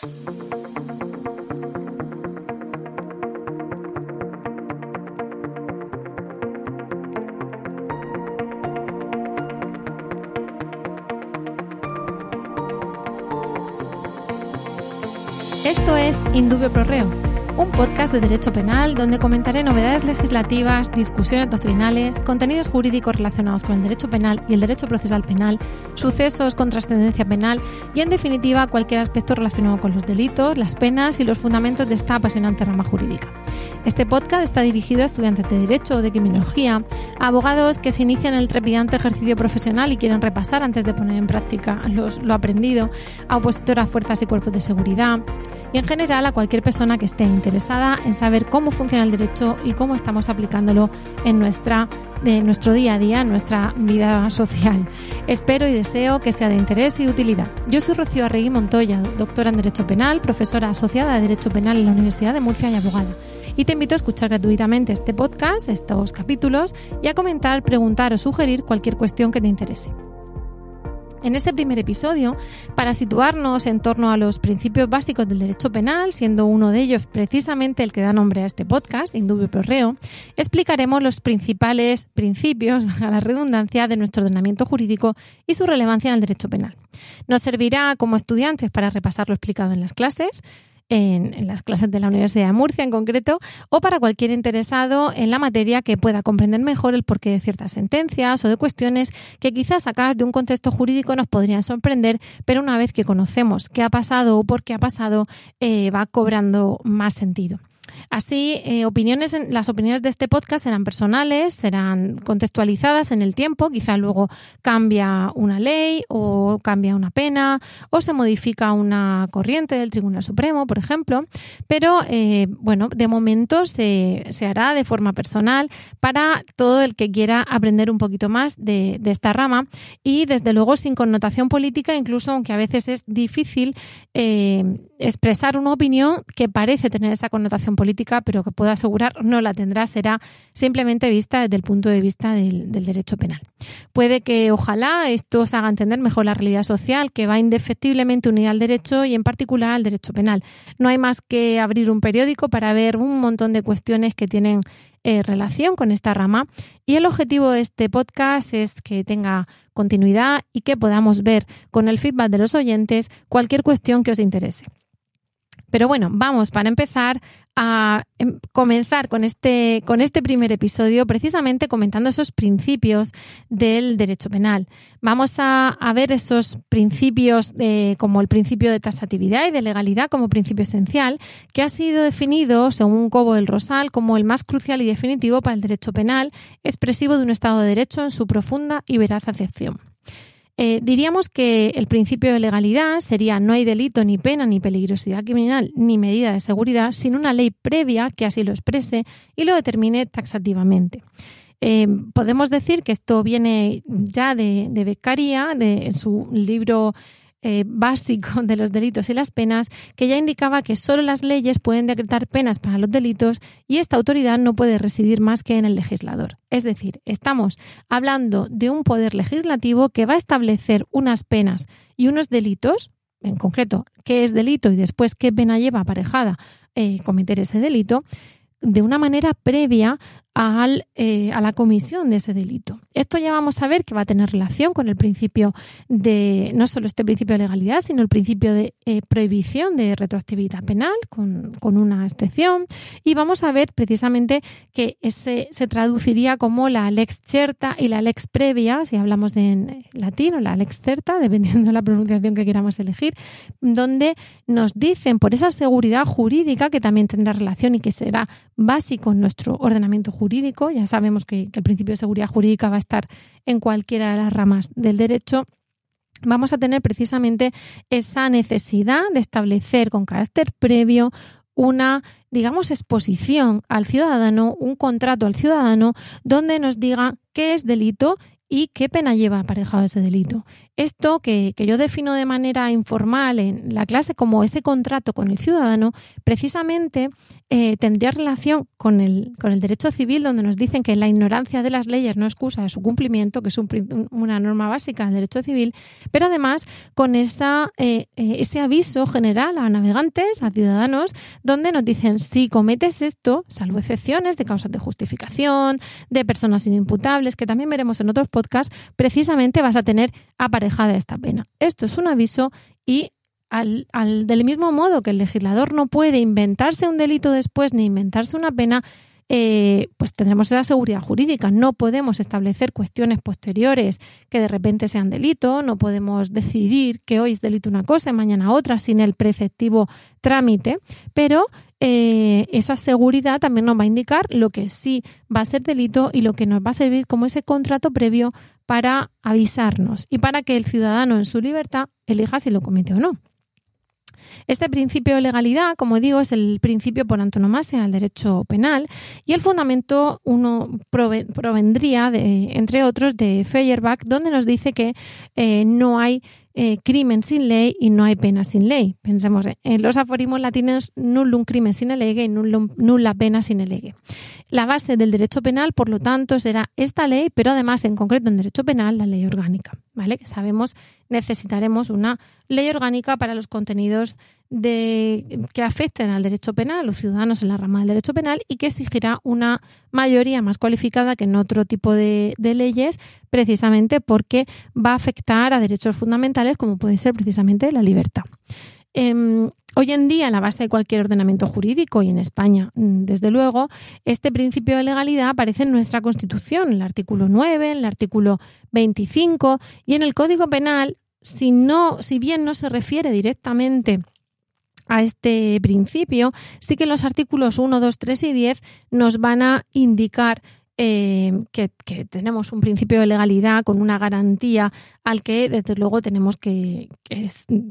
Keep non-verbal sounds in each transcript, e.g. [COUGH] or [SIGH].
Esto es Indubio Pro Reo, un podcast de derecho penal donde comentaré novedades legislativas, discusiones doctrinales, contenidos jurídicos relacionados con el derecho penal y el derecho procesal penal, sucesos con trascendencia penal y, en definitiva, cualquier aspecto relacionado con los delitos, las penas y los fundamentos de esta apasionante rama jurídica. Este podcast está dirigido a estudiantes de Derecho o de Criminología, a abogados que se inician el trepidante ejercicio profesional y quieren repasar antes de poner en práctica lo aprendido, a opositoras, fuerzas y cuerpos de seguridad, y en general a cualquier persona que esté interesada en saber cómo funciona el derecho y cómo estamos aplicándolo en nuestra de nuestro día a día, en nuestra vida social. Espero y deseo que sea de interés y de utilidad. Yo soy Rocío Arregui Montoya, doctora en Derecho Penal, profesora asociada de Derecho Penal en la Universidad de Murcia y abogada. Y te invito a escuchar gratuitamente este podcast, estos capítulos, y a comentar, preguntar o sugerir cualquier cuestión que te interese. En este primer episodio, para situarnos en torno a los principios básicos del derecho penal, siendo uno de ellos precisamente el que da nombre a este podcast, Indubio Pro Reo, explicaremos los principales principios, [LAUGHS] a la redundancia, de nuestro ordenamiento jurídico y su relevancia en el derecho penal. Nos servirá como estudiantes para repasar lo explicado en las clases, en, las clases de la Universidad de Murcia en concreto, o para cualquier interesado en la materia que pueda comprender mejor el porqué de ciertas sentencias o de cuestiones que quizás sacadas de un contexto jurídico nos podrían sorprender, pero una vez que conocemos qué ha pasado o por qué ha pasado, eh, va cobrando más sentido. Así, eh, opiniones, las opiniones de este podcast serán personales, serán contextualizadas en el tiempo, quizá luego cambia una ley o cambia una pena o se modifica una corriente del Tribunal Supremo, por ejemplo, pero eh, bueno, de momento se, hará de forma personal para todo el que quiera aprender un poquito más de, esta rama. Y desde luego sin connotación política, incluso aunque a veces es difícil eh, expresar una opinión que parece tener esa connotación política, pero que puedo asegurar no la tendrá, será simplemente vista desde el punto de vista del, derecho penal. Puede que, ojalá, esto os haga entender mejor la realidad social que va indefectiblemente unida al derecho y en particular al derecho penal. No hay más que abrir un periódico para ver un montón de cuestiones que tienen eh, relación con esta rama y el objetivo de este podcast es que tenga continuidad y que podamos ver con el feedback de los oyentes cualquier cuestión que os interese. Pero bueno, vamos para empezar a em, comenzar con este, con este primer episodio precisamente comentando esos principios del derecho penal. Vamos a, ver esos principios como el principio de tasatividad y de legalidad como principio esencial que ha sido definido, según Cobo del Rosal, como el más crucial y definitivo para el derecho penal, expresivo de un Estado de Derecho en su profunda y veraz acepción. Eh, diríamos que el principio de legalidad sería no hay delito, ni pena, ni peligrosidad criminal, ni medida de seguridad sin una ley previa que así lo exprese y lo determine taxativamente. Eh, podemos decir que esto viene ya de, de Beccaria, de su libro eh, básico de los delitos y las penas, que ya indicaba que solo las leyes pueden decretar penas para los delitos y esta autoridad no puede residir más que en el legislador. Es decir, estamos hablando de un poder legislativo que va a establecer unas penas y unos delitos, en concreto, qué es delito y después qué pena lleva aparejada eh, cometer ese delito, de una manera previa eh, a la comisión de ese delito. Esto ya vamos a ver que va a tener relación con el principio de, no solo este principio de legalidad, sino el principio de eh, prohibición de retroactividad penal, con, una excepción, y vamos a ver precisamente que ese se traduciría como la lex certa y la lex previa, si hablamos de en latín, o la lex certa, [LAUGHS] dependiendo de la pronunciación que queramos elegir, donde nos dicen por esa seguridad jurídica que también tendrá relación y que será básico en nuestro ordenamiento jurídico, ya sabemos que, el principio de seguridad jurídica va a estar en cualquiera de las ramas del derecho, vamos a tener precisamente esa necesidad de establecer con carácter previo una, digamos, exposición al ciudadano, un contrato al ciudadano, donde nos diga qué es delito y qué pena lleva aparejado ese delito. Esto que, yo defino de manera informal en la clase como ese contrato con el ciudadano, precisamente eh, tendría relación con el, con el derecho civil, donde nos dicen que la ignorancia de las leyes no excusa de su cumplimiento, que es una norma básica del derecho civil, pero además con esa, eh, eh, ese aviso general a navegantes, a ciudadanos, donde nos dicen si cometes esto, salvo excepciones de causas de justificación, de personas inimputables, que también veremos en otros podcast, precisamente vas a tener aparejada esta pena. Esto es un aviso y al, del mismo modo que el legislador no puede inventarse un delito después ni inventarse una pena, eh, pues tendremos esa seguridad jurídica. No podemos establecer cuestiones posteriores que de repente sean delito, no podemos decidir que hoy es delito una cosa y mañana otra sin el preceptivo trámite, pero eh, esa seguridad también nos va a indicar lo que sí va a ser delito y lo que nos va a servir como ese contrato previo para avisarnos y para que el ciudadano en su libertad elija si lo comete o no. Este principio de legalidad, como digo, es el principio por antonomasia del derecho penal y el fundamento uno provendría, de, entre otros, de Feuerbach, donde nos dice que eh, no hay eh, crimen sin ley y no hay pena sin ley. Pensemos en los aforismos latinos nullum crimen sin lege y nulla pena sin lege. La base del derecho penal, por lo tanto, será esta ley, pero además, en concreto en derecho penal, la ley orgánica, ¿vale? Que sabemos necesitaremos una ley orgánica para los contenidos de, que afecten al derecho penal, a los ciudadanos en la rama del derecho penal y que exigirá una mayoría más cualificada que en otro tipo de, leyes, precisamente porque va a afectar a derechos fundamentales como puede ser precisamente la libertad. Em, hoy en día, la base de cualquier ordenamiento jurídico, y en España, mm, desde luego, este principio de legalidad aparece en nuestra Constitución, en el artículo 9, en el artículo 25, y en el Código Penal, si, no, si bien no se refiere directamente a este principio, sí que los artículos 1, 2, 3 y 10 nos van a indicar eh, que, tenemos un principio de legalidad con una garantía al que desde luego tenemos que,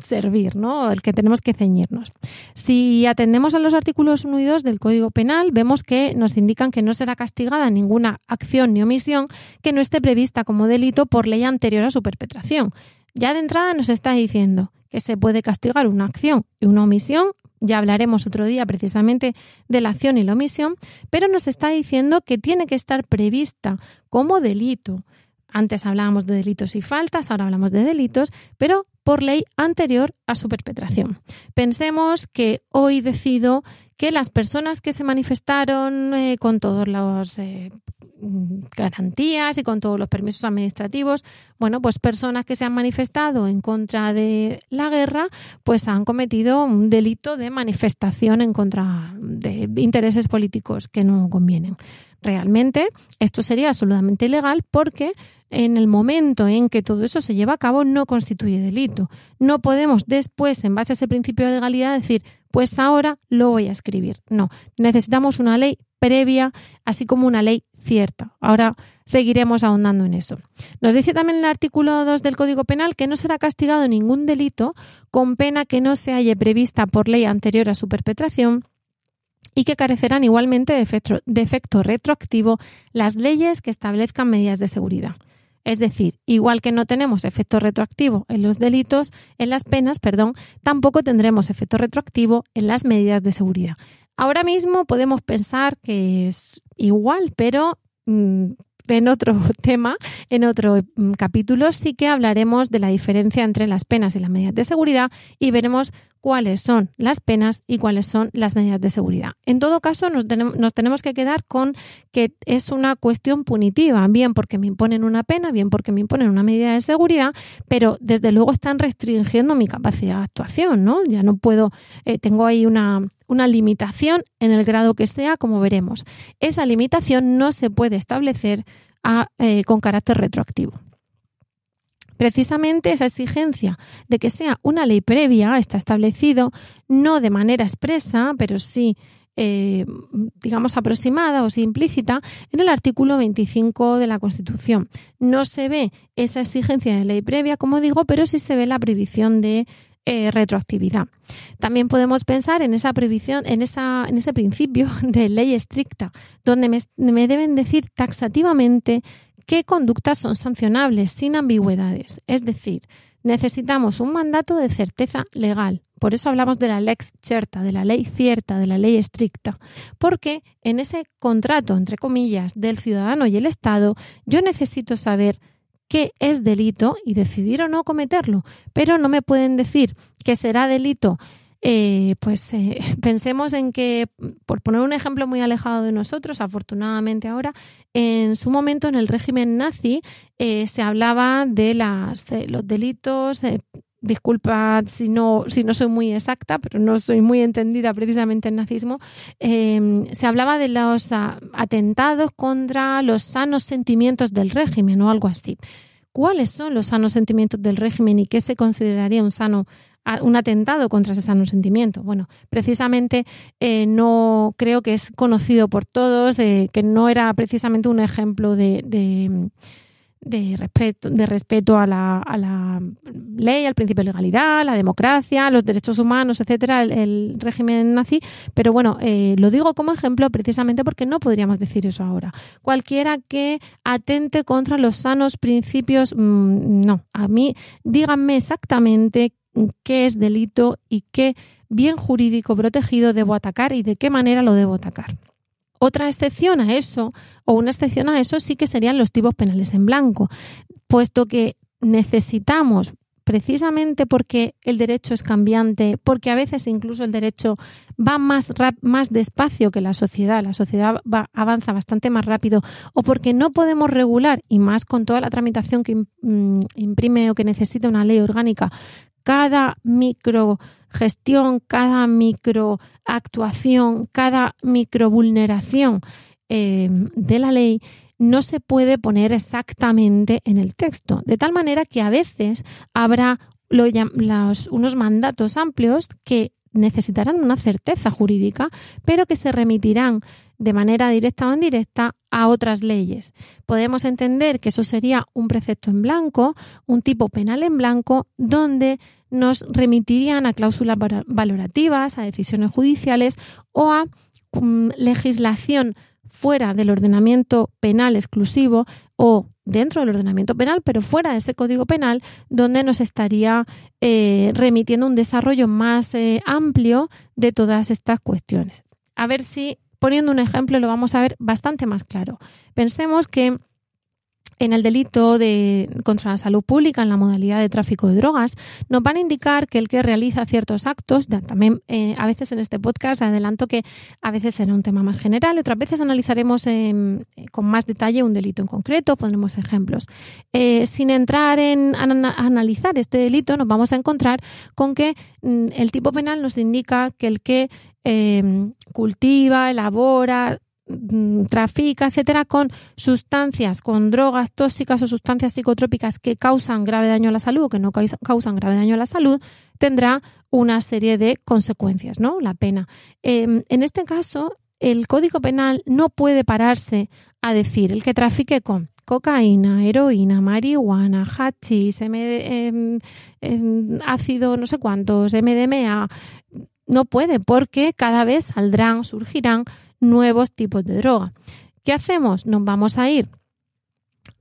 servir, ¿no? Al que tenemos que ceñirnos. Si atendemos a los artículos 1 y 2 del Código Penal, vemos que nos indican que no será castigada ninguna acción ni omisión que no esté prevista como delito por ley anterior a su perpetración. Ya de entrada nos está diciendo que se puede castigar una acción y una omisión ya hablaremos otro día precisamente de la acción y la omisión, pero nos está diciendo que tiene que estar prevista como delito. Antes hablábamos de delitos y faltas, ahora hablamos de delitos, pero por ley anterior a su perpetración. Pensemos que hoy decido que las personas que se manifestaron eh, con todos los eh, garantías y con todos los permisos administrativos, bueno, pues personas que se han manifestado en contra de la guerra, pues han cometido un delito de manifestación en contra de intereses políticos que no convienen. Realmente esto sería absolutamente ilegal porque en el momento en que todo eso se lleva a cabo no constituye delito. No podemos después, en base a ese principio de legalidad, decir, pues ahora lo voy a escribir. No, necesitamos una ley previa, así como una ley cierta. Ahora seguiremos ahondando en eso. Nos dice también el artículo 2 del Código Penal que no será castigado ningún delito con pena que no se haya prevista por ley anterior a su perpetración y que carecerán igualmente de efecto, de efecto retroactivo las leyes que establezcan medidas de seguridad. Es decir, igual que no tenemos efecto retroactivo en los delitos, en las penas, perdón, tampoco tendremos efecto retroactivo en las medidas de seguridad. Ahora mismo podemos pensar que es igual, pero mm, en otro [LAUGHS] tema, en otro mm, capítulo, sí que hablaremos de la diferencia entre las penas y las medidas de seguridad y veremos cuáles son las penas y cuáles son las medidas de seguridad. En todo caso, nos tenemos, que quedar con que es una cuestión punitiva, bien porque me imponen una pena, bien porque me imponen una medida de seguridad, pero desde luego están restringiendo mi capacidad de actuación, ¿no? Ya no puedo, eh, tengo ahí una, una limitación en el grado que sea, como veremos. Esa limitación no se puede establecer eh, con carácter retroactivo. Precisamente esa exigencia de que sea una ley previa está establecido no de manera expresa, pero sí eh, digamos, aproximada o implícita en el artículo 25 de la Constitución. No se ve esa exigencia de ley previa, como digo, pero sí se ve la prohibición de eh, retroactividad. También podemos pensar en esa previsión, en, esa, en ese principio [LAUGHS] de ley estricta, donde me, me deben decir taxativamente qué conductas son sancionables sin ambigüedades. Es decir, necesitamos un mandato de certeza legal. Por eso hablamos de la lex certa, de la ley cierta, de la ley estricta, porque en ese contrato, entre comillas, del ciudadano y el Estado, yo necesito saber qué es delito y decidir o no cometerlo, pero no me pueden decir que será delito eh, pues eh, [LAUGHS] pensemos en que, por poner un ejemplo muy alejado de nosotros, afortunadamente ahora, en su momento en el régimen nazi eh, se hablaba de las, los delitos. Disculpad si no, si no soy muy exacta, pero no soy muy entendida precisamente en nazismo. se hablaba de los atentados contra los sanos sentimientos del régimen o algo así cuáles son los sanos sentimientos del régimen y qué se consideraría un sano un atentado contra ese sano sentimiento. Bueno, precisamente eh, no creo que es conocido por todos, eh, que no era precisamente un ejemplo de, respeto, de respeto a la, a la, ley, al principio de legalidad, la democracia, los derechos humanos, etcétera, el, régimen nazi. Pero bueno, eh, lo digo como ejemplo precisamente porque no podríamos decir eso ahora. Cualquiera que atente contra los sanos principios, mm, no. A mí, díganme exactamente qué es delito y qué bien jurídico protegido debo atacar y de qué manera lo debo atacar. Otra excepción a eso, o una excepción a eso, sí que serían los tipos penales en blanco, puesto que necesitamos, precisamente porque el derecho es cambiante, porque a veces incluso el derecho va más, más despacio que la sociedad, la sociedad avanza bastante más rápido, o porque no podemos regular, y más con toda la tramitación que mm, imprime o que necesita una ley orgánica, cada microgestión, cada microactuación, cada microvulneración eh, de la ley no se puede poner exactamente en el texto, de tal manera que a veces habrá unos mandatos amplios que necesitarán una certeza jurídica, pero que se remitirán de manera directa o indirecta a otras leyes. Podemos entender que eso sería un precepto en blanco, un tipo penal en blanco, donde nos remitirían a cláusulas valorativas, a decisiones judiciales o a mm, legislación fuera del ordenamiento penal exclusivo o dentro del ordenamiento penal, pero fuera de ese código penal, donde nos estaría eh, remitiendo un desarrollo más eh, amplio de todas estas cuestiones. A ver si, poniendo un ejemplo, lo vamos a ver bastante más claro. Pensemos que en el delito de contra la salud pública en la modalidad de tráfico de drogas, nos van a indicar que el que realiza ciertos actos, también eh, a veces en este podcast adelanto que a veces será un tema más general, otras veces analizaremos em, con más detalle un delito en concreto, pondremos ejemplos. Eh, sin entrar en analizar este delito, nos vamos a encontrar con que mm, el tipo penal nos indica que el que em, cultiva, elabora, trafica, etcétera, con sustancias, con drogas tóxicas o sustancias psicotrópicas que causan grave daño a la salud o que no causan grave daño a la salud, tendrá una serie de consecuencias, ¿no? La pena. Em, en este caso, el Código Penal no puede pararse a decir el que trafique con cocaína, heroína, marihuana, hachís, em, ácido no sé cuántos, MDMA, no puede porque cada vez saldrán, surgirán nuevos tipos de droga. ¿Qué hacemos? Nos vamos a ir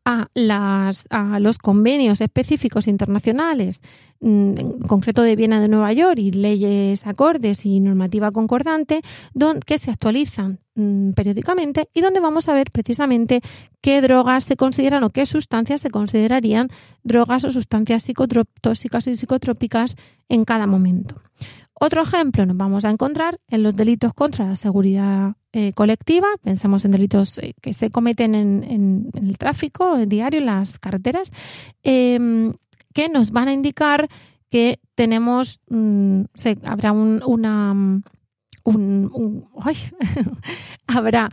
a, los convenios específicos internacionales, mm, en concreto de Viena de Nueva York y leyes acordes y normativa concordante, que se actualizan mm, periódicamente y donde vamos a ver precisamente qué drogas se consideran o qué sustancias se considerarían drogas o sustancias psicotóxicas y psicotrópicas en cada momento. Otro ejemplo nos vamos a encontrar en los delitos contra la seguridad eh, colectiva. Pensemos en delitos eh, que se cometen en, el tráfico diario, en las carreteras, em, que nos van a indicar que tenemos, mm, habrá un, una, [LAUGHS] habrá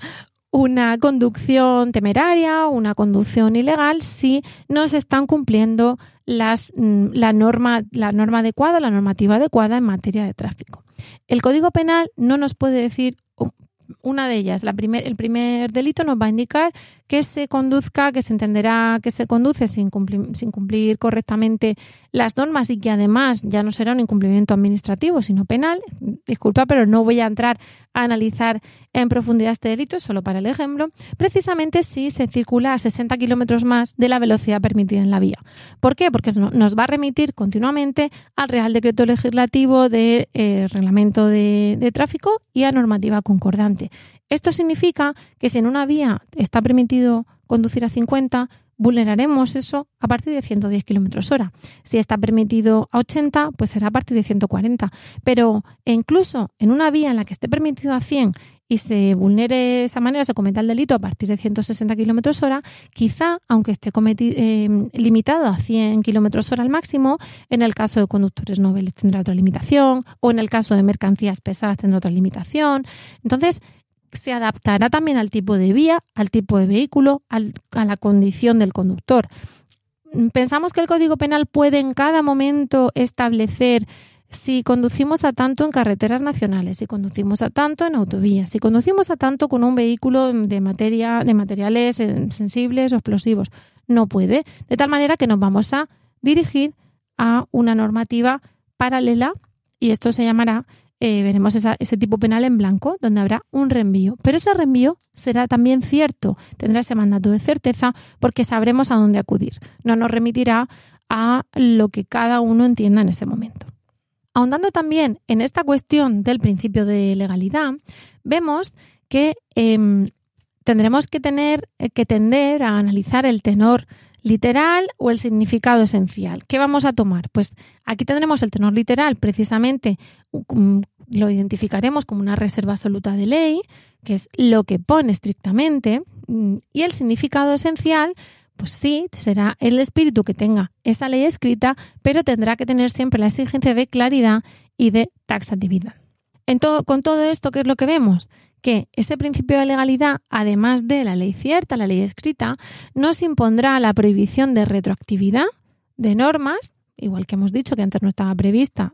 una conducción temeraria, una conducción ilegal si no se están cumpliendo las, mm, la, norma, la norma adecuada, la normativa adecuada en materia de tráfico. El Código Penal no nos puede decir una de ellas, la primer, el primer delito nos va a indicar que se conduzca, que se entenderá que se conduce sin cumplir, correctamente las normas y que además ya no será un incumplimiento administrativo, sino penal. Disculpa, pero no voy a entrar a analizar en profundidad este delito, solo para el ejemplo, precisamente si se circula a 60 kilómetros más de la velocidad permitida en la vía. ¿Por qué? Porque nos va a remitir continuamente al Real Decreto Legislativo de eh, Reglamento de Tráfico y a normativa concordante. Esto significa que si en una vía está permitido conducir a 50, vulneraremos eso a partir de 110 kilómetros hora. Si está permitido a 80, pues será a partir de 140. Pero incluso en una vía en la que esté permitido a 100 y se vulnere esa manera, se cometa el delito a partir de 160 kilómetros hora, quizá, aunque esté eh, limitado a 100 kilómetros hora al máximo, en el caso de conductores noveles tendrá otra limitación, o en el caso de mercancías pesadas tendrá otra limitación. Entonces, se adaptará también al tipo de vía, al tipo de vehículo, a la condición del conductor. Pensamos que el Código Penal puede en cada momento establecer si conducimos a tanto en carreteras nacionales, si conducimos a tanto en autovías, si conducimos a tanto con un vehículo de materia, de materiales sensibles o explosivos. No puede. De tal manera que nos vamos a dirigir a una normativa paralela y esto se llamará eh, veremos ese tipo penal en blanco, donde habrá un reenvío. Pero ese reenvío será también cierto, tendrá ese mandato de certeza, porque sabremos a dónde acudir. No nos remitirá a lo que cada uno entienda en ese momento. Ahondando también en esta cuestión del principio de legalidad, vemos que em, tendremos que tener que tender a analizar el tenor literal o el significado esencial. ¿Qué vamos a tomar? Pues aquí tendremos el tenor literal, precisamente lo identificaremos como una reserva absoluta de ley, que es lo que pone estrictamente, mm, y el significado esencial, pues sí, será el espíritu que tenga esa ley escrita, pero tendrá que tener siempre la exigencia de claridad y de taxatividad. con todo esto, ¿qué es lo que vemos? Que ese principio de legalidad, además de la ley cierta, la ley escrita, nos impondrá la prohibición de retroactividad de normas igual que hemos dicho que antes no estaba prevista,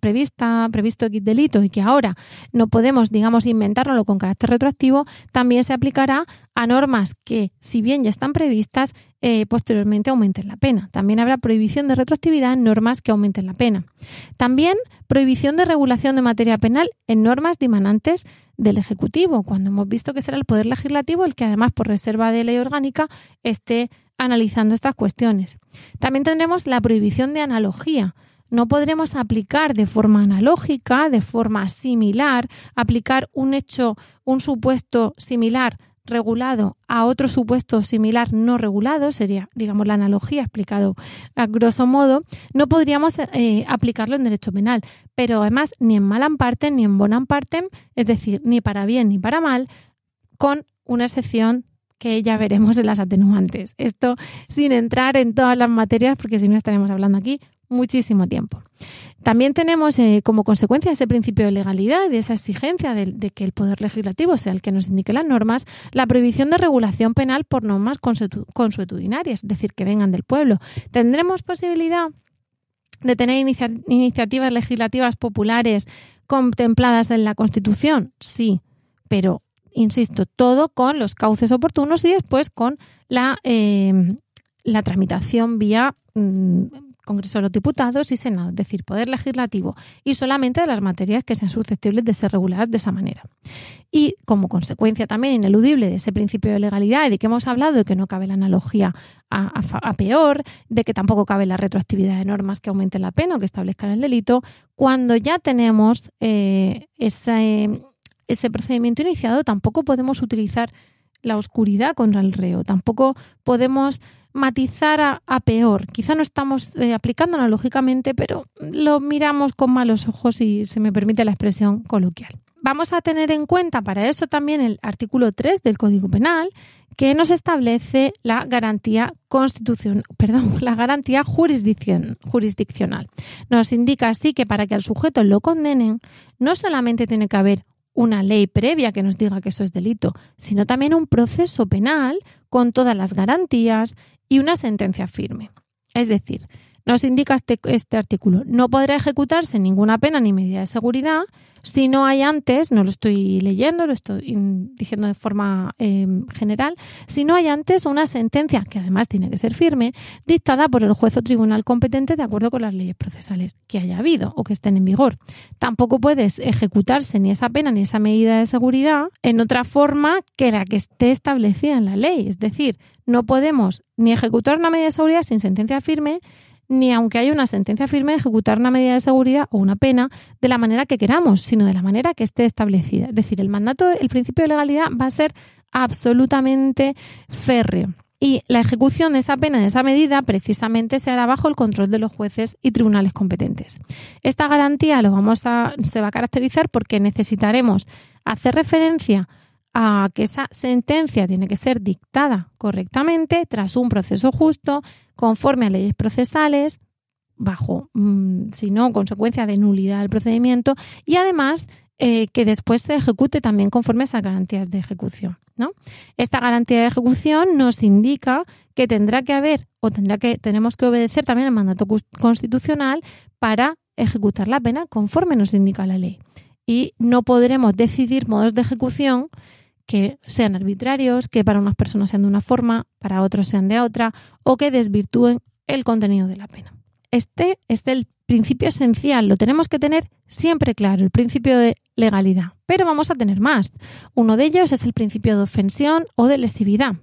prevista, previsto X delito y que ahora no podemos, digamos, inventárnoslo con carácter retroactivo, también se aplicará a normas que, si bien ya están previstas, eh, posteriormente aumenten la pena. También habrá prohibición de retroactividad en normas que aumenten la pena. También prohibición de regulación de materia penal en normas dimanantes del Ejecutivo, cuando hemos visto que será el Poder Legislativo el que además por reserva de ley orgánica esté analizando estas cuestiones. También tendremos la prohibición de analogía. No podremos aplicar de forma analógica, de forma similar, aplicar un hecho, un supuesto similar regulado a otro supuesto similar no regulado, sería, digamos, la analogía explicado a grosso modo, no podríamos eh, aplicarlo en derecho penal. Pero además, ni en mal partem ni en bonam partem, es decir, ni para bien ni para mal, con una excepción que ya veremos en las atenuantes. Esto sin entrar en todas las materias, porque si no estaremos hablando aquí muchísimo tiempo. También tenemos eh, como consecuencia ese principio de legalidad y esa exigencia de, que el Poder Legislativo sea el que nos indique las normas, la prohibición de regulación penal por normas consuetudinarias, es decir, que vengan del pueblo. ¿Tendremos posibilidad de tener iniciativas legislativas populares contempladas en la Constitución? Sí, pero insisto, todo con los cauces oportunos y después con la, eh, la tramitación vía mm, Congreso de los Diputados y Senado, es decir, Poder Legislativo, y solamente de las materias que sean susceptibles de ser reguladas de esa manera. Y como consecuencia también ineludible de ese principio de legalidad y de que hemos hablado de que no cabe la analogía a, peor, de que tampoco cabe la retroactividad de normas que aumenten la pena o que establezcan el delito, cuando ya tenemos eh, ese procedimiento iniciado, tampoco podemos utilizar la oscuridad contra el reo, tampoco podemos matizar a, peor. Quizá no estamos eh, aplicándola lógicamente, pero lo miramos con malos ojos y se me permite la expresión coloquial. Vamos a tener en cuenta para eso también el artículo 3 del Código Penal, que nos establece la garantía constitución, perdón, [LAUGHS] la garantía jurisdiccional. Nos indica así que para que al sujeto lo condenen, no solamente tiene que haber una ley previa que nos diga que eso es delito, sino también un proceso penal con todas las garantías y una sentencia firme. Es decir, nos indica este, este artículo, no podrá ejecutarse ninguna pena ni medida de seguridad Si no hay antes, no lo estoy leyendo, lo estoy diciendo de forma em, general, si no hay antes una sentencia, que además tiene que ser firme, dictada por el juez o tribunal competente de acuerdo con las leyes procesales que haya habido o que estén en vigor. Tampoco puedes ejecutarse ni esa pena ni esa medida de seguridad en otra forma que la que esté establecida en la ley. Es decir, no podemos ni ejecutar una medida de seguridad sin sentencia firme, ni aunque haya una sentencia firme, ejecutar una medida de seguridad o una pena de la manera que queramos, sino de la manera que esté establecida. Es decir, el mandato, el principio de legalidad va a ser absolutamente férreo. Y la ejecución de esa pena, de esa medida, precisamente se hará bajo el control de los jueces y tribunales competentes. Esta garantía lo vamos a, se va a caracterizar porque necesitaremos hacer referencia a que esa sentencia tiene que ser dictada correctamente tras un proceso justo, conforme a leyes procesales, bajo, mm, si no, consecuencia de nulidad del procedimiento, y además eh, que después se ejecute también conforme a esas garantías de ejecución. ¿no? Esta garantía de ejecución nos indica que tendrá que haber o tendrá que, tenemos que obedecer también el mandato constitucional para ejecutar la pena conforme nos indica la ley. Y no podremos decidir modos de ejecución que sean arbitrarios, que para unas personas sean de una forma, para otros sean de otra, o que desvirtúen el contenido de la pena. Este es el principio esencial, lo tenemos que tener siempre claro, el principio de legalidad. Pero vamos a tener más. Uno de ellos es el principio de ofensión o de lesividad.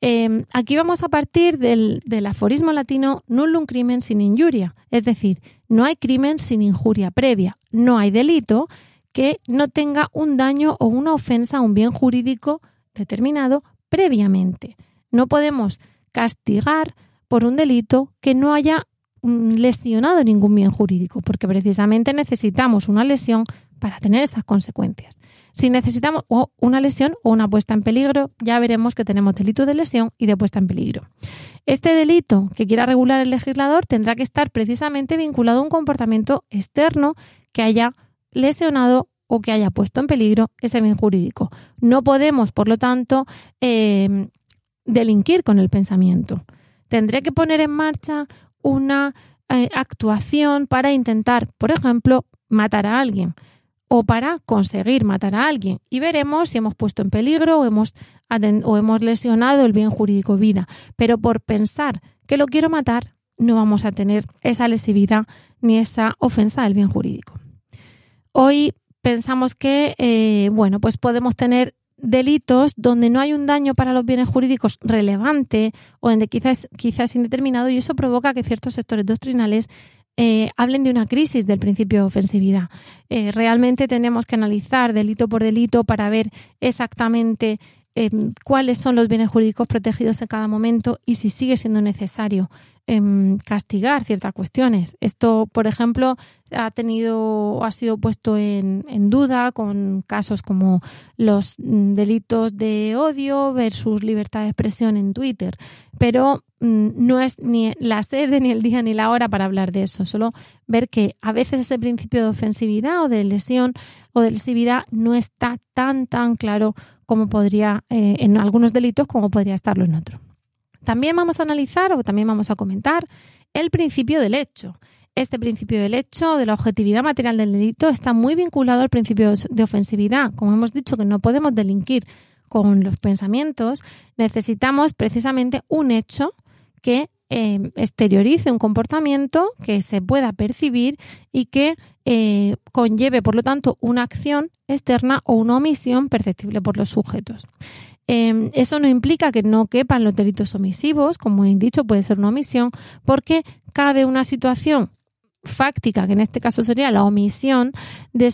Em, aquí vamos a partir del, del, aforismo latino nullum crimen sin injuria, es decir, no hay crimen sin injuria previa, no hay delito que no tenga un daño o una ofensa a un bien jurídico determinado previamente. No podemos castigar por un delito que no haya mm, lesionado ningún bien jurídico, porque precisamente necesitamos una lesión para tener esas consecuencias. Si necesitamos una lesión o una puesta en peligro, ya veremos que tenemos delito de lesión y de puesta en peligro. Este delito que quiera regular el legislador tendrá que estar precisamente vinculado a un comportamiento externo que haya lesionado o que haya puesto en peligro ese bien jurídico. No podemos, por lo tanto, em, delinquir con el pensamiento. Tendré que poner en marcha una eh, actuación para intentar, por ejemplo, matar a alguien o para conseguir matar a alguien y veremos si hemos puesto en peligro o hemos, o hemos lesionado el bien jurídico vida. Pero por pensar que lo quiero matar, no vamos a tener esa lesividad ni esa ofensa del bien jurídico. Hoy pensamos que, eh, bueno, pues podemos tener delitos donde no hay un daño para los bienes jurídicos relevante o donde quizás, quizás indeterminado y eso provoca que ciertos sectores doctrinales eh, hablen de una crisis del principio de ofensividad. Eh, realmente tenemos que analizar delito por delito para ver exactamente cuáles son los bienes jurídicos protegidos en cada momento y si sigue siendo necesario Em, castigar ciertas cuestiones. Esto, por ejemplo, ha tenido ha sido puesto en, duda con casos como los mm, delitos de odio versus libertad de expresión en Twitter. Pero mm, no es ni la sede, ni el día, ni la hora para hablar de eso. Solo ver que a veces ese principio de ofensividad o de lesión o de lesividad no está tan, tan claro como podría eh, en algunos delitos como podría estarlo en otros. También vamos a analizar o también vamos a comentar el principio del hecho. Este principio del hecho, de la objetividad material del delito, está muy vinculado al principio de ofensividad. Como hemos dicho que no podemos delinquir con los pensamientos, necesitamos precisamente un hecho que eh, exteriorice un comportamiento que se pueda percibir y que eh, conlleve, por lo tanto, una acción externa o una omisión perceptible por los sujetos. Em, eso no implica que no quepan los delitos omisivos, como he dicho, puede ser una omisión, porque cabe una situación fáctica, que en este caso sería la omisión de,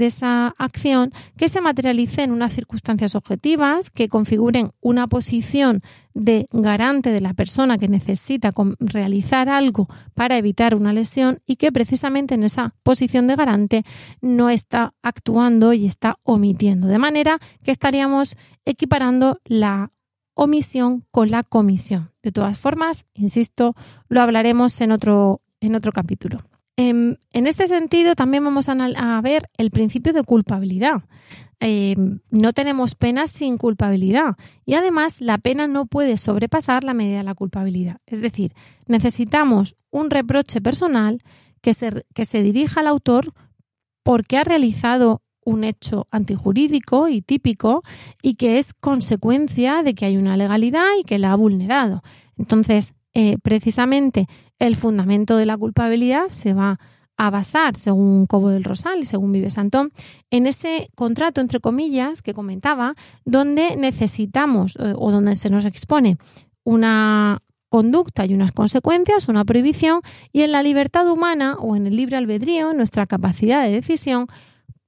esa acción, que se materialice en unas circunstancias objetivas que configuren una posición de garante de la persona que necesita realizar algo para evitar una lesión y que precisamente en esa posición de garante no está actuando y está omitiendo. De manera que estaríamos equiparando la omisión con la comisión. De todas formas, insisto, lo hablaremos en otro en otro capítulo. Em, en este sentido, también vamos a, ver el principio de culpabilidad. Em, no tenemos pena sin culpabilidad y además la pena no puede sobrepasar la medida de la culpabilidad. Es decir, necesitamos un reproche personal que se, que se dirija al autor porque ha realizado un hecho antijurídico y típico y que es consecuencia de que hay una legalidad y que la ha vulnerado. Entonces, eh, precisamente el fundamento de la culpabilidad se va a basar, según Cobo del Rosal y según Vive Santón, en ese contrato, entre comillas, que comentaba, donde necesitamos eh, o donde se nos expone una conducta y unas consecuencias, una prohibición, y en la libertad humana o en el libre albedrío, nuestra capacidad de decisión,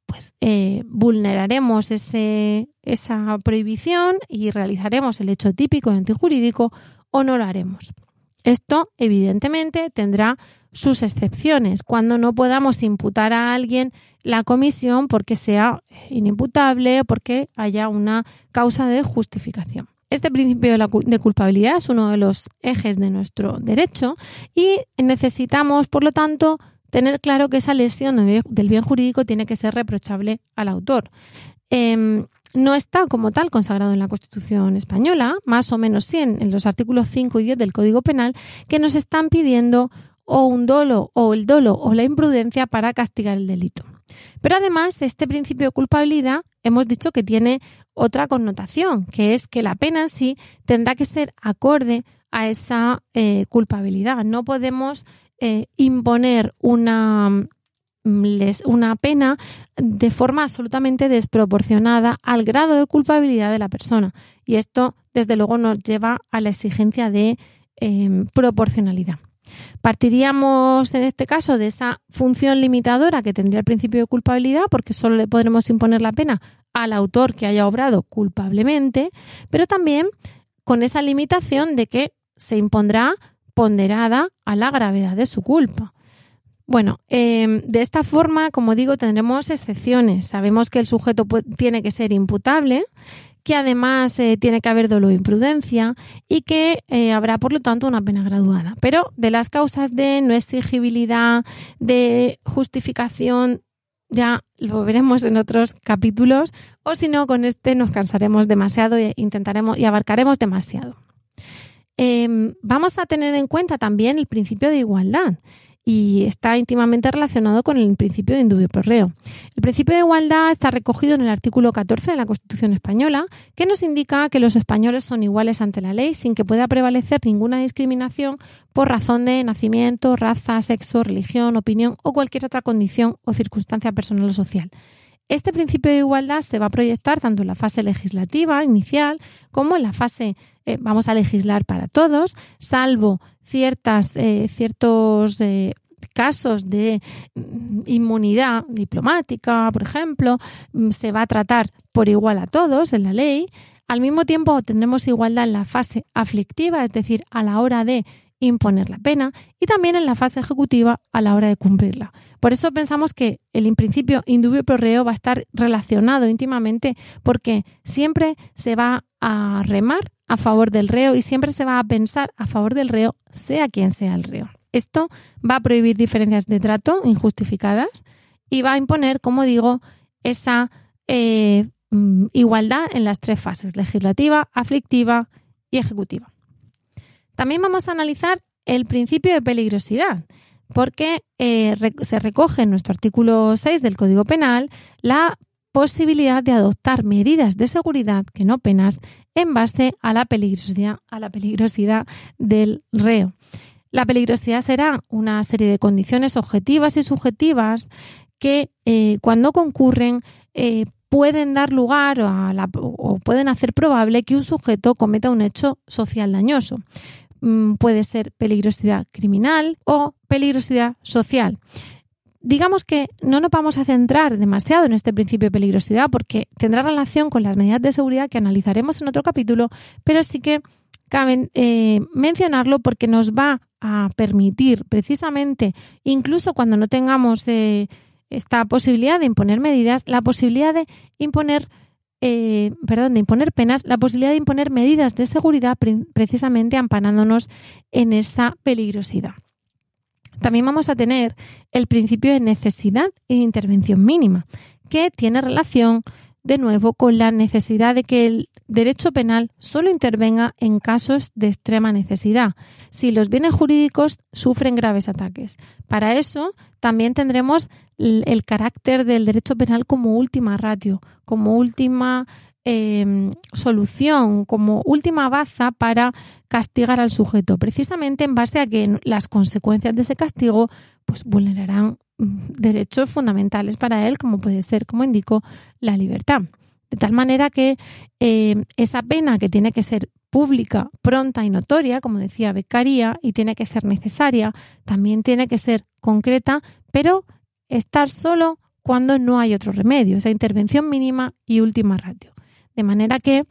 pues eh, vulneraremos ese, esa prohibición y realizaremos el hecho típico y antijurídico o no lo haremos. Esto, evidentemente, tendrá sus excepciones, cuando no podamos imputar a alguien la comisión porque sea inimputable o porque haya una causa de justificación. Este principio de, culpabilidad es uno de los ejes de nuestro derecho y necesitamos, por lo tanto, tener claro que esa lesión del bien jurídico tiene que ser reprochable al autor. Em, no está como tal consagrado en la Constitución española, más o menos sí en, los artículos 5 y 10 del Código Penal, que nos están pidiendo o un dolo o el dolo o la imprudencia para castigar el delito. Pero además, este principio de culpabilidad hemos dicho que tiene otra connotación, que es que la pena en sí tendrá que ser acorde a esa eh, culpabilidad. No podemos eh, imponer una una pena de forma absolutamente desproporcionada al grado de culpabilidad de la persona. Y esto, desde luego, nos lleva a la exigencia de em, proporcionalidad. Partiríamos en este caso de esa función limitadora que tendría el principio de culpabilidad, porque solo le podremos imponer la pena al autor que haya obrado culpablemente, pero también con esa limitación de que se impondrá ponderada a la gravedad de su culpa. Bueno, em, de esta forma, como digo, tendremos excepciones. Sabemos que el sujeto tiene que ser imputable, que además eh, tiene que haber dolo e imprudencia y que eh, habrá, por lo tanto, una pena graduada. Pero de las causas de no exigibilidad, de justificación, ya lo veremos en otros capítulos, o si no, con este nos cansaremos demasiado e intentaremos y abarcaremos demasiado. Em, vamos a tener en cuenta también el principio de igualdad y está íntimamente relacionado con el principio de indubio pro reo. El principio de igualdad está recogido en el artículo 14 de la Constitución española, que nos indica que los españoles son iguales ante la ley sin que pueda prevalecer ninguna discriminación por razón de nacimiento, raza, sexo, religión, opinión o cualquier otra condición o circunstancia personal o social. Este principio de igualdad se va a proyectar tanto en la fase legislativa inicial como en la fase eh, vamos a legislar para todos, salvo ciertas, eh, ciertos eh, casos de mm, inmunidad diplomática, por ejemplo, mm, se va a tratar por igual a todos en la ley. Al mismo tiempo tendremos igualdad en la fase aflictiva, es decir, a la hora de imponer la pena y también en la fase ejecutiva a la hora de cumplirla. Por eso pensamos que el principio indubio pro reo va a estar relacionado íntimamente porque siempre se va a remar a favor del reo y siempre se va a pensar a favor del reo, sea quien sea el reo. Esto va a prohibir diferencias de trato injustificadas y va a imponer, como digo, esa eh, mm, igualdad en las tres fases, legislativa, aflictiva y ejecutiva. También vamos a analizar el principio de peligrosidad, porque eh, se recoge en nuestro artículo 6 del Código Penal la posibilidad de adoptar medidas de seguridad que no penas en base a la peligrosidad, del reo. La peligrosidad será una serie de condiciones objetivas y subjetivas que eh, cuando concurren eh, pueden dar lugar o pueden hacer probable que un sujeto cometa un hecho social dañoso. Mm, puede ser peligrosidad criminal o peligrosidad social. Digamos que no nos vamos a centrar demasiado en este principio de peligrosidad porque tendrá relación con las medidas de seguridad que analizaremos en otro capítulo, pero sí que cabe eh, mencionarlo porque nos va a permitir precisamente, incluso cuando no tengamos eh, esta posibilidad de imponer medidas, la posibilidad de imponer eh, perdón, de imponer penas, la posibilidad de imponer medidas de seguridad precisamente amparándonos en esa peligrosidad. También vamos a tener el principio de necesidad e intervención mínima, que tiene relación de nuevo con la necesidad de que el derecho penal solo intervenga en casos de extrema necesidad, si los bienes jurídicos sufren graves ataques. Para eso también tendremos el, carácter del derecho penal como última ratio, como última em, solución, como última baza para castigar al sujeto, precisamente en base a que las consecuencias de ese castigo pues vulnerarán derechos fundamentales para él, como puede ser, como indico, la libertad. De tal manera que eh, esa pena que tiene que ser pública, pronta y notoria, como decía Becaría, y tiene que ser necesaria, también tiene que ser concreta, pero estar solo cuando no hay otro remedio, esa intervención mínima y última ratio. De manera que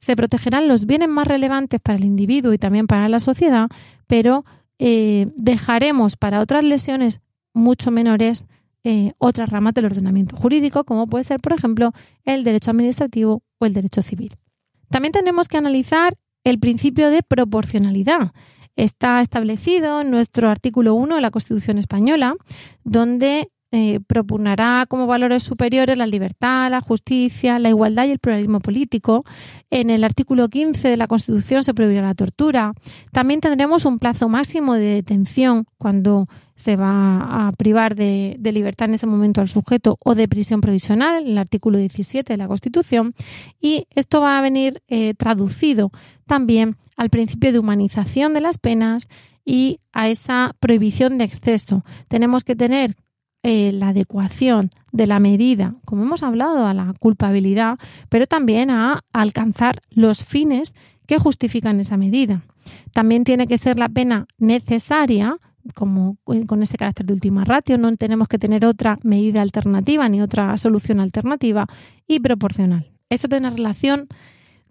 se protegerán los bienes más relevantes para el individuo y también para la sociedad, pero eh, dejaremos para otras lesiones mucho menores eh, otras ramas del ordenamiento jurídico, como puede ser, por ejemplo, el derecho administrativo o el derecho civil. También tenemos que analizar el principio de proporcionalidad. Está establecido en nuestro artículo 1 de la Constitución española, donde eh, propugnará como valores superiores la libertad, la justicia, la igualdad y el pluralismo político. En el artículo 15 de la Constitución se prohibirá la tortura. También tendremos un plazo máximo de detención cuando se va a privar de, libertad en ese momento al sujeto o de prisión provisional, en el artículo 17 de la Constitución. Y esto va a venir eh, traducido también al principio de humanización de las penas y a esa prohibición de exceso. Tenemos que tener eh, la adecuación de la medida, como hemos hablado, a la culpabilidad, pero también a alcanzar los fines que justifican esa medida. También tiene que ser la pena necesaria, como con ese carácter de última ratio, no tenemos que tener otra medida alternativa ni otra solución alternativa y proporcional. Eso tiene relación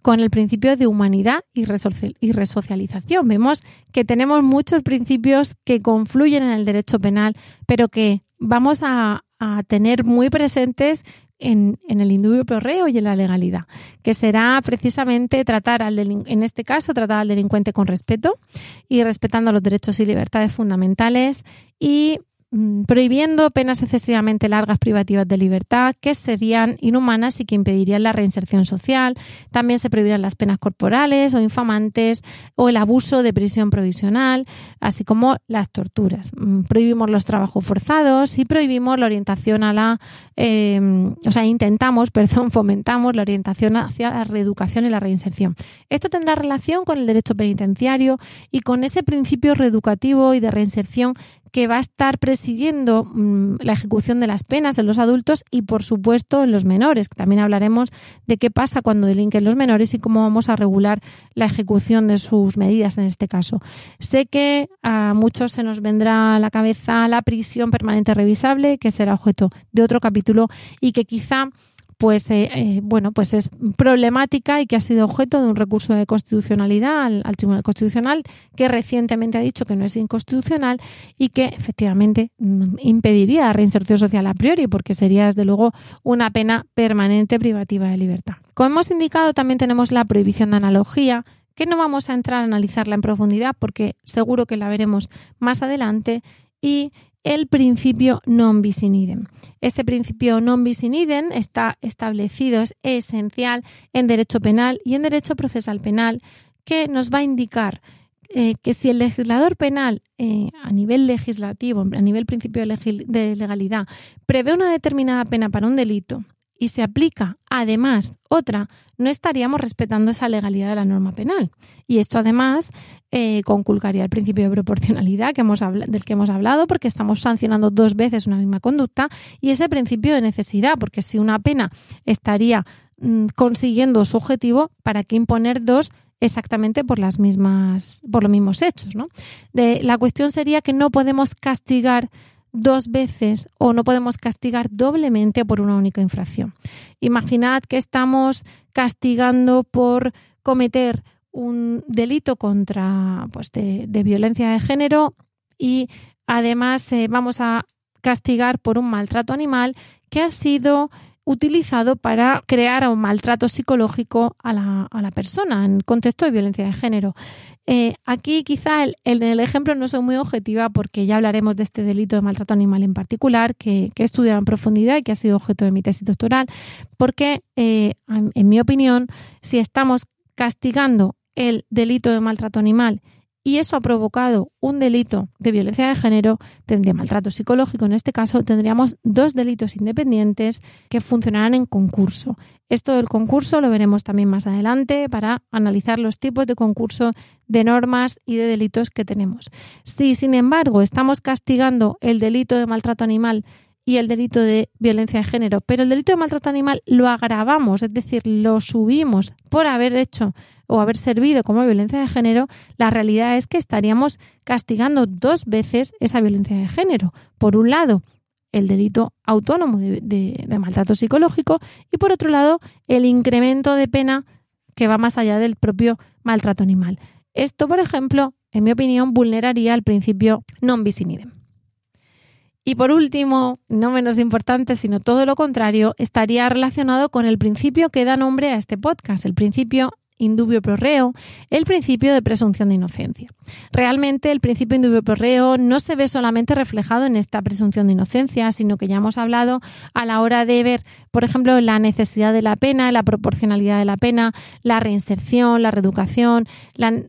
con el principio de humanidad y resocialización. Vemos que tenemos muchos principios que confluyen en el derecho penal, pero que vamos a, tener muy presentes en, el indubio pro reo y en la legalidad, que será precisamente tratar al en este caso tratar al delincuente con respeto y respetando los derechos y libertades fundamentales y prohibiendo penas excesivamente largas privativas de libertad que serían inhumanas y que impedirían la reinserción social. También se prohibirán las penas corporales o infamantes o el abuso de prisión provisional, así como las torturas. Mm, prohibimos los trabajos forzados y prohibimos la orientación a la, em, o sea, intentamos, [LAUGHS] perdón, fomentamos la orientación hacia la reeducación y la reinserción. Esto tendrá relación con el derecho penitenciario y con ese principio reeducativo y de reinserción que va a estar presidiendo mm, la ejecución de las penas en los adultos y, por supuesto, en los menores. También hablaremos de qué pasa cuando delinquen los menores y cómo vamos a regular la ejecución de sus medidas en este caso. Sé que a muchos se nos vendrá a la cabeza la prisión permanente revisable, que será objeto de otro capítulo y que quizá pues eh, eh, bueno, pues es problemática y que ha sido objeto de un recurso de constitucionalidad al, Tribunal Constitucional que recientemente ha dicho que no es inconstitucional y que efectivamente mm, impediría la reinserción social a priori porque sería desde luego una pena permanente privativa de libertad. Como hemos indicado, también tenemos la prohibición de analogía que no vamos a entrar a analizarla en profundidad porque seguro que la veremos más adelante y el principio non bis in idem. Este principio non bis in idem está establecido, es esencial en derecho penal y en derecho procesal penal, que nos va a indicar eh, que si el legislador penal eh, a nivel legislativo, a nivel principio de legalidad, prevé una determinada pena para un delito y se aplica además otra, no estaríamos respetando esa legalidad de la norma penal. Y esto además eh, conculcaría el principio de proporcionalidad del que hemos hablado porque estamos sancionando dos veces una misma conducta y ese principio de necesidad porque si una pena estaría mm, consiguiendo su objetivo, ¿para qué imponer dos exactamente por las mismas por los mismos hechos, ¿no? La cuestión sería que no podemos castigar dos veces o no podemos castigar doblemente por una única infracción. Imaginad que estamos castigando por cometer un delito contra pues de, violencia de género y además eh, vamos a castigar por un maltrato animal que ha sido utilizado para crear un maltrato psicológico a la, a la persona en contexto de violencia de género. Eh, aquí quizá en el, ejemplo no soy muy objetiva porque ya hablaremos de este delito de maltrato animal en particular que, que he estudiado en profundidad y que ha sido objeto de mi tesis doctoral, porque eh, en mi opinión, si estamos castigando el delito de maltrato animal y eso ha provocado un delito de violencia de género, tendría maltrato psicológico. En este caso, tendríamos dos delitos independientes que funcionarán en concurso. Esto del concurso lo veremos también más adelante para analizar los tipos de concurso de normas y de delitos que tenemos. Si, sin embargo, estamos castigando el delito de maltrato animal y el delito de violencia de género, pero el delito de maltrato animal lo agravamos, es decir, lo subimos por haber hecho o haber servido como violencia de género, la realidad es que estaríamos castigando dos veces esa violencia de género. Por un lado, el delito autónomo de, maltrato psicológico y por otro lado, el incremento de pena que va más allá del propio maltrato animal. Esto, por ejemplo, en mi opinión, vulneraría el principio non bis in idem. Y por último, no menos importante, sino todo lo contrario, estaría relacionado con el principio que da nombre a este podcast, el principio indubio pro reo, el principio de presunción de inocencia. Realmente el principio indubio pro reo no se ve solamente reflejado en esta presunción de inocencia, sino que ya hemos hablado a la hora de ver, por ejemplo, la necesidad de la pena, la proporcionalidad de la pena, la reinserción, la reeducación,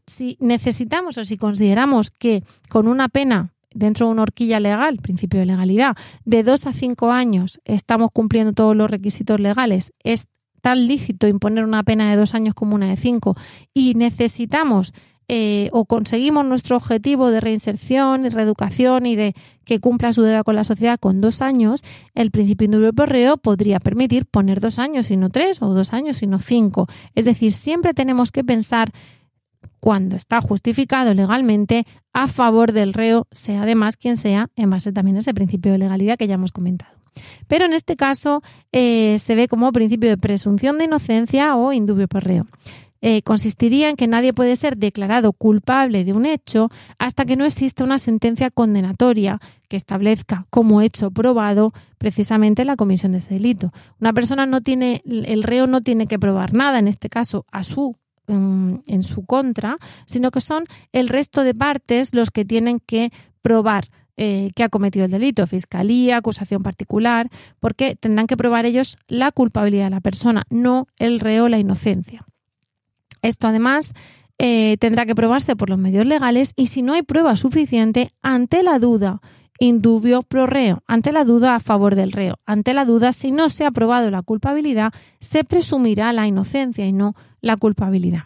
si necesitamos o si consideramos que con una pena dentro de una horquilla legal, principio de legalidad, de dos a cinco años estamos cumpliendo todos los requisitos legales, es tan lícito imponer una pena de dos años como una de cinco y necesitamos eh, o conseguimos nuestro objetivo de reinserción y reeducación y de que cumpla su deuda con la sociedad con dos años, el principio indubio porreo podría permitir poner dos años y no tres o dos años y no cinco. Es decir, siempre tenemos que pensar cuando está justificado legalmente a favor del reo, sea además quien sea, en base también a ese principio de legalidad que ya hemos comentado. Pero en este caso eh, se ve como principio de presunción de inocencia o indubio por reo. Eh, consistiría en que nadie puede ser declarado culpable de un hecho hasta que no exista una sentencia condenatoria que establezca como hecho probado precisamente la comisión de ese delito. Una persona no tiene, el reo no tiene que probar nada, en este caso a su en su contra, sino que son el resto de partes los que tienen que probar eh, que ha cometido el delito, fiscalía, acusación particular, porque tendrán que probar ellos la culpabilidad de la persona, no el reo la inocencia. Esto además eh, tendrá que probarse por los medios legales y si no hay prueba suficiente, ante la duda, indubio pro reo, ante la duda a favor del reo, ante la duda si no se ha probado la culpabilidad, se presumirá la inocencia y no la culpabilidad.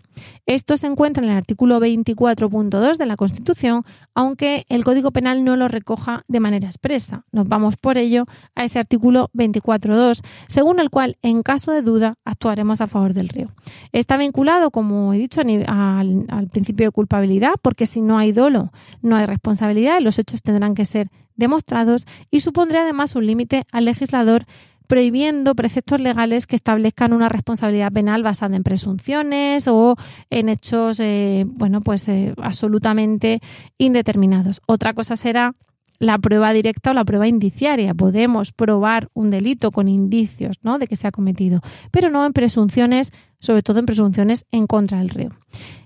Esto se encuentra en el artículo 24.2 de la Constitución, aunque el Código Penal no lo recoja de manera expresa. Nos vamos por ello a ese artículo 24.2, según el cual, en caso de duda, actuaremos a favor del río. Está vinculado, como he dicho, al, al principio de culpabilidad, porque si no hay dolo, no hay responsabilidad y los hechos tendrán que ser demostrados y supondrá además un límite al legislador prohibiendo preceptos legales que establezcan una responsabilidad penal basada en presunciones o en hechos, eh, bueno, pues eh, absolutamente indeterminados. Otra cosa será la prueba directa o la prueba indiciaria. Podemos probar un delito con indicios ¿no? de que se ha cometido, pero no en presunciones, sobre todo en presunciones en contra del reo.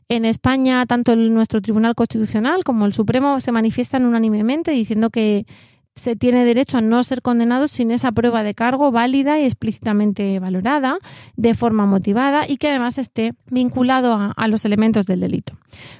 En España, tanto nuestro Tribunal Constitucional como el Supremo se manifiestan unánimemente diciendo que se tiene derecho a no ser condenado sin esa prueba de cargo válida y explícitamente valorada, de forma motivada y que además esté vinculado a, los elementos del delito.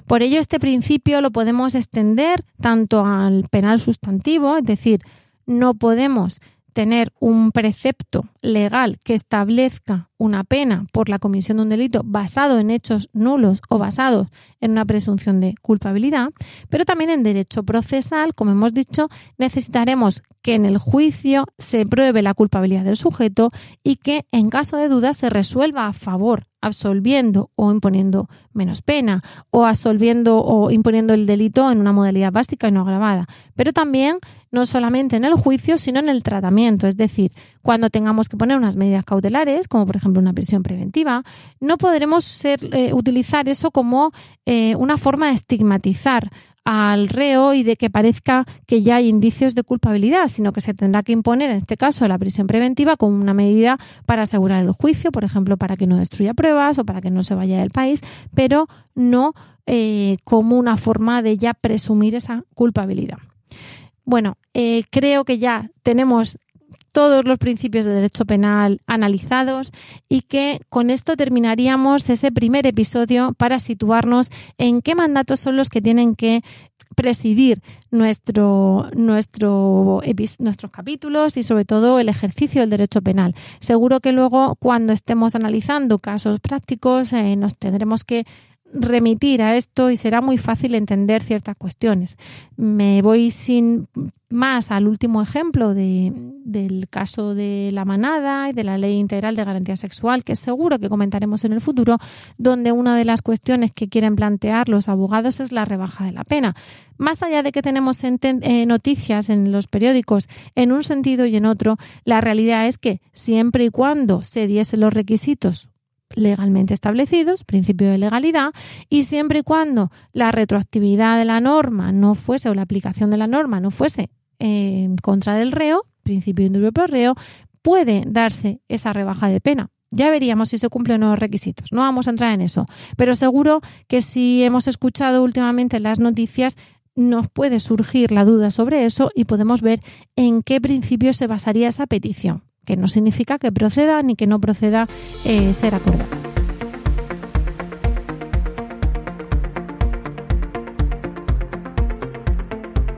Por ello, este principio lo podemos extender tanto al penal sustantivo, es decir, no podemos tener un precepto legal que establezca una pena por la comisión de un delito basado en hechos nulos o basados en una presunción de culpabilidad, pero también en derecho procesal, como hemos dicho, necesitaremos que en el juicio se pruebe la culpabilidad del sujeto y que en caso de duda se resuelva a favor absolviendo o imponiendo menos pena o absolviendo o imponiendo el delito en una modalidad básica y no agravada, pero también no solamente en el juicio, sino en el tratamiento, es decir, cuando tengamos que poner unas medidas cautelares, como por ejemplo una prisión preventiva, no podremos ser, eh, utilizar eso como eh, una forma de estigmatizar al reo y de que parezca que ya hay indicios de culpabilidad, sino que se tendrá que imponer, en este caso, la prisión preventiva como una medida para asegurar el juicio, por ejemplo, para que no destruya pruebas o para que no se vaya del país, pero no eh, como una forma de ya presumir esa culpabilidad. Bueno, eh, creo que ya tenemos todos los principios de derecho penal analizados y que con esto terminaríamos ese primer episodio para situarnos en qué mandatos son los que tienen que presidir nuestro, nuestro, nuestros capítulos y sobre todo el ejercicio del derecho penal. Seguro que luego cuando estemos analizando casos prácticos eh, nos tendremos que remitir a esto y será muy fácil entender ciertas cuestiones. Me voy sin más al último ejemplo del caso de la manada y de la ley integral de garantía sexual, que seguro que comentaremos en el futuro, donde una de las cuestiones que quieren plantear los abogados es la rebaja de la pena. Más allá de que tenemos eh, noticias en los periódicos en un sentido y en otro, la realidad es que siempre y cuando se diesen los requisitos legalmente establecidos, principio de legalidad, y siempre y cuando la retroactividad de la norma no fuese o la aplicación de la norma no fuese eh, en contra del reo, principio indubio pro reo, puede darse esa rebaja de pena. Ya veríamos si se cumplen los requisitos. No vamos a entrar en eso. Pero seguro que si hemos escuchado últimamente las noticias, nos puede surgir la duda sobre eso y podemos ver en qué principio se basaría esa petición que no significa que proceda ni que no proceda eh, ser acordado.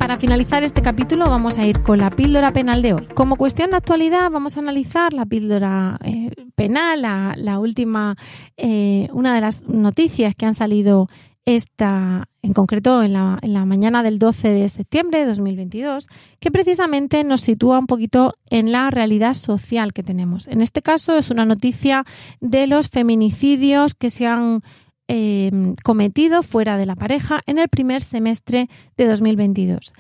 Para finalizar este capítulo vamos a ir con la píldora penal de hoy. Como cuestión de actualidad vamos a analizar la píldora eh, penal, la, última, eh, una de las noticias que han salido esta, en concreto en la, en la, mañana del 12 de septiembre de 2022, que precisamente nos sitúa un poquito en la realidad social que tenemos. En este caso es una noticia de los feminicidios que se han eh, cometido fuera de la pareja en el primer semestre de 2022.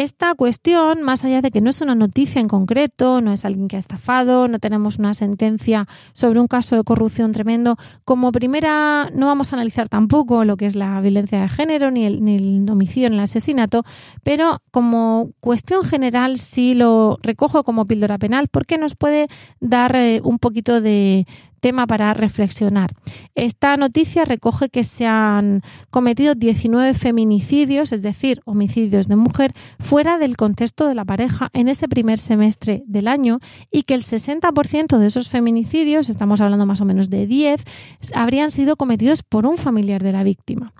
Esta cuestión, más allá de que no es una noticia en concreto, no es alguien que ha estafado, no tenemos una sentencia sobre un caso de corrupción tremendo, como primera no vamos a analizar tampoco lo que es la violencia de género, ni el, homicidio, ni el asesinato, pero como cuestión general sí lo recojo como píldora penal porque nos puede dar eh, un poquito de, tema para reflexionar. Esta noticia recoge que se han cometido 19 feminicidios, es decir, homicidios de mujer, fuera del contexto de la pareja en ese primer semestre del año y que el 60% de esos feminicidios, estamos hablando más o menos de 10, habrían sido cometidos por un familiar de la víctima.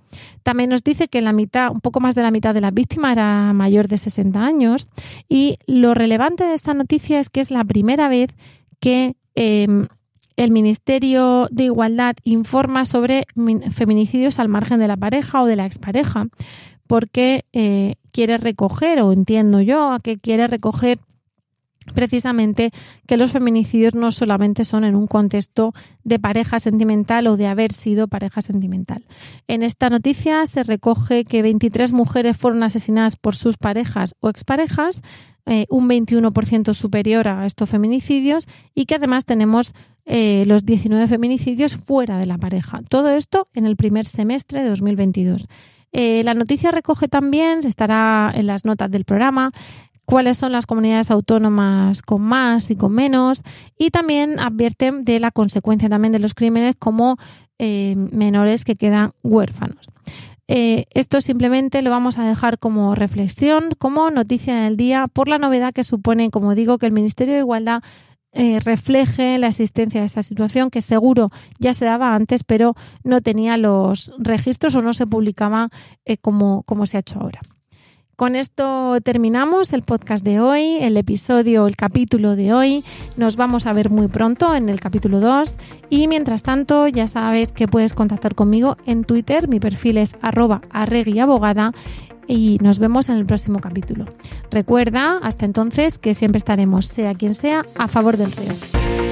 También nos dice que la mitad, un poco más de la mitad de la víctima era mayor de 60 años y lo relevante de esta noticia es que es la primera vez que em, el Ministerio de Igualdad informa sobre feminicidios al margen de la pareja o de la expareja, porque eh, quiere recoger, o entiendo yo, que quiere recoger precisamente que los feminicidios no solamente son en un contexto de pareja sentimental o de haber sido pareja sentimental. En esta noticia se recoge que 23 mujeres fueron asesinadas por sus parejas o exparejas, eh, un 21% superior a estos feminicidios y que además tenemos eh, los 19 feminicidios fuera de la pareja. Todo esto en el primer semestre de 2022. Eh, la noticia recoge también, estará en las notas del programa, cuáles son las comunidades autónomas con más y con menos y también advierten de la consecuencia también de los crímenes como eh, menores que quedan huérfanos. esto simplemente lo vamos a dejar como reflexión, como noticia del día, por la novedad que supone, como digo, que el Ministerio de Igualdad eh, refleje la existencia de esta situación que seguro ya se daba antes, pero no tenía los registros o no se publicaba eh, como, como se ha hecho ahora. Con esto terminamos el podcast de hoy, el episodio, el capítulo de hoy. Nos vamos a ver muy pronto en el capítulo 2 y mientras tanto ya sabes que puedes contactar conmigo en Twitter, mi perfil es arroba arreguiabogada y nos vemos en el próximo capítulo. Recuerda, hasta entonces, que siempre estaremos, sea quien sea, a favor del río.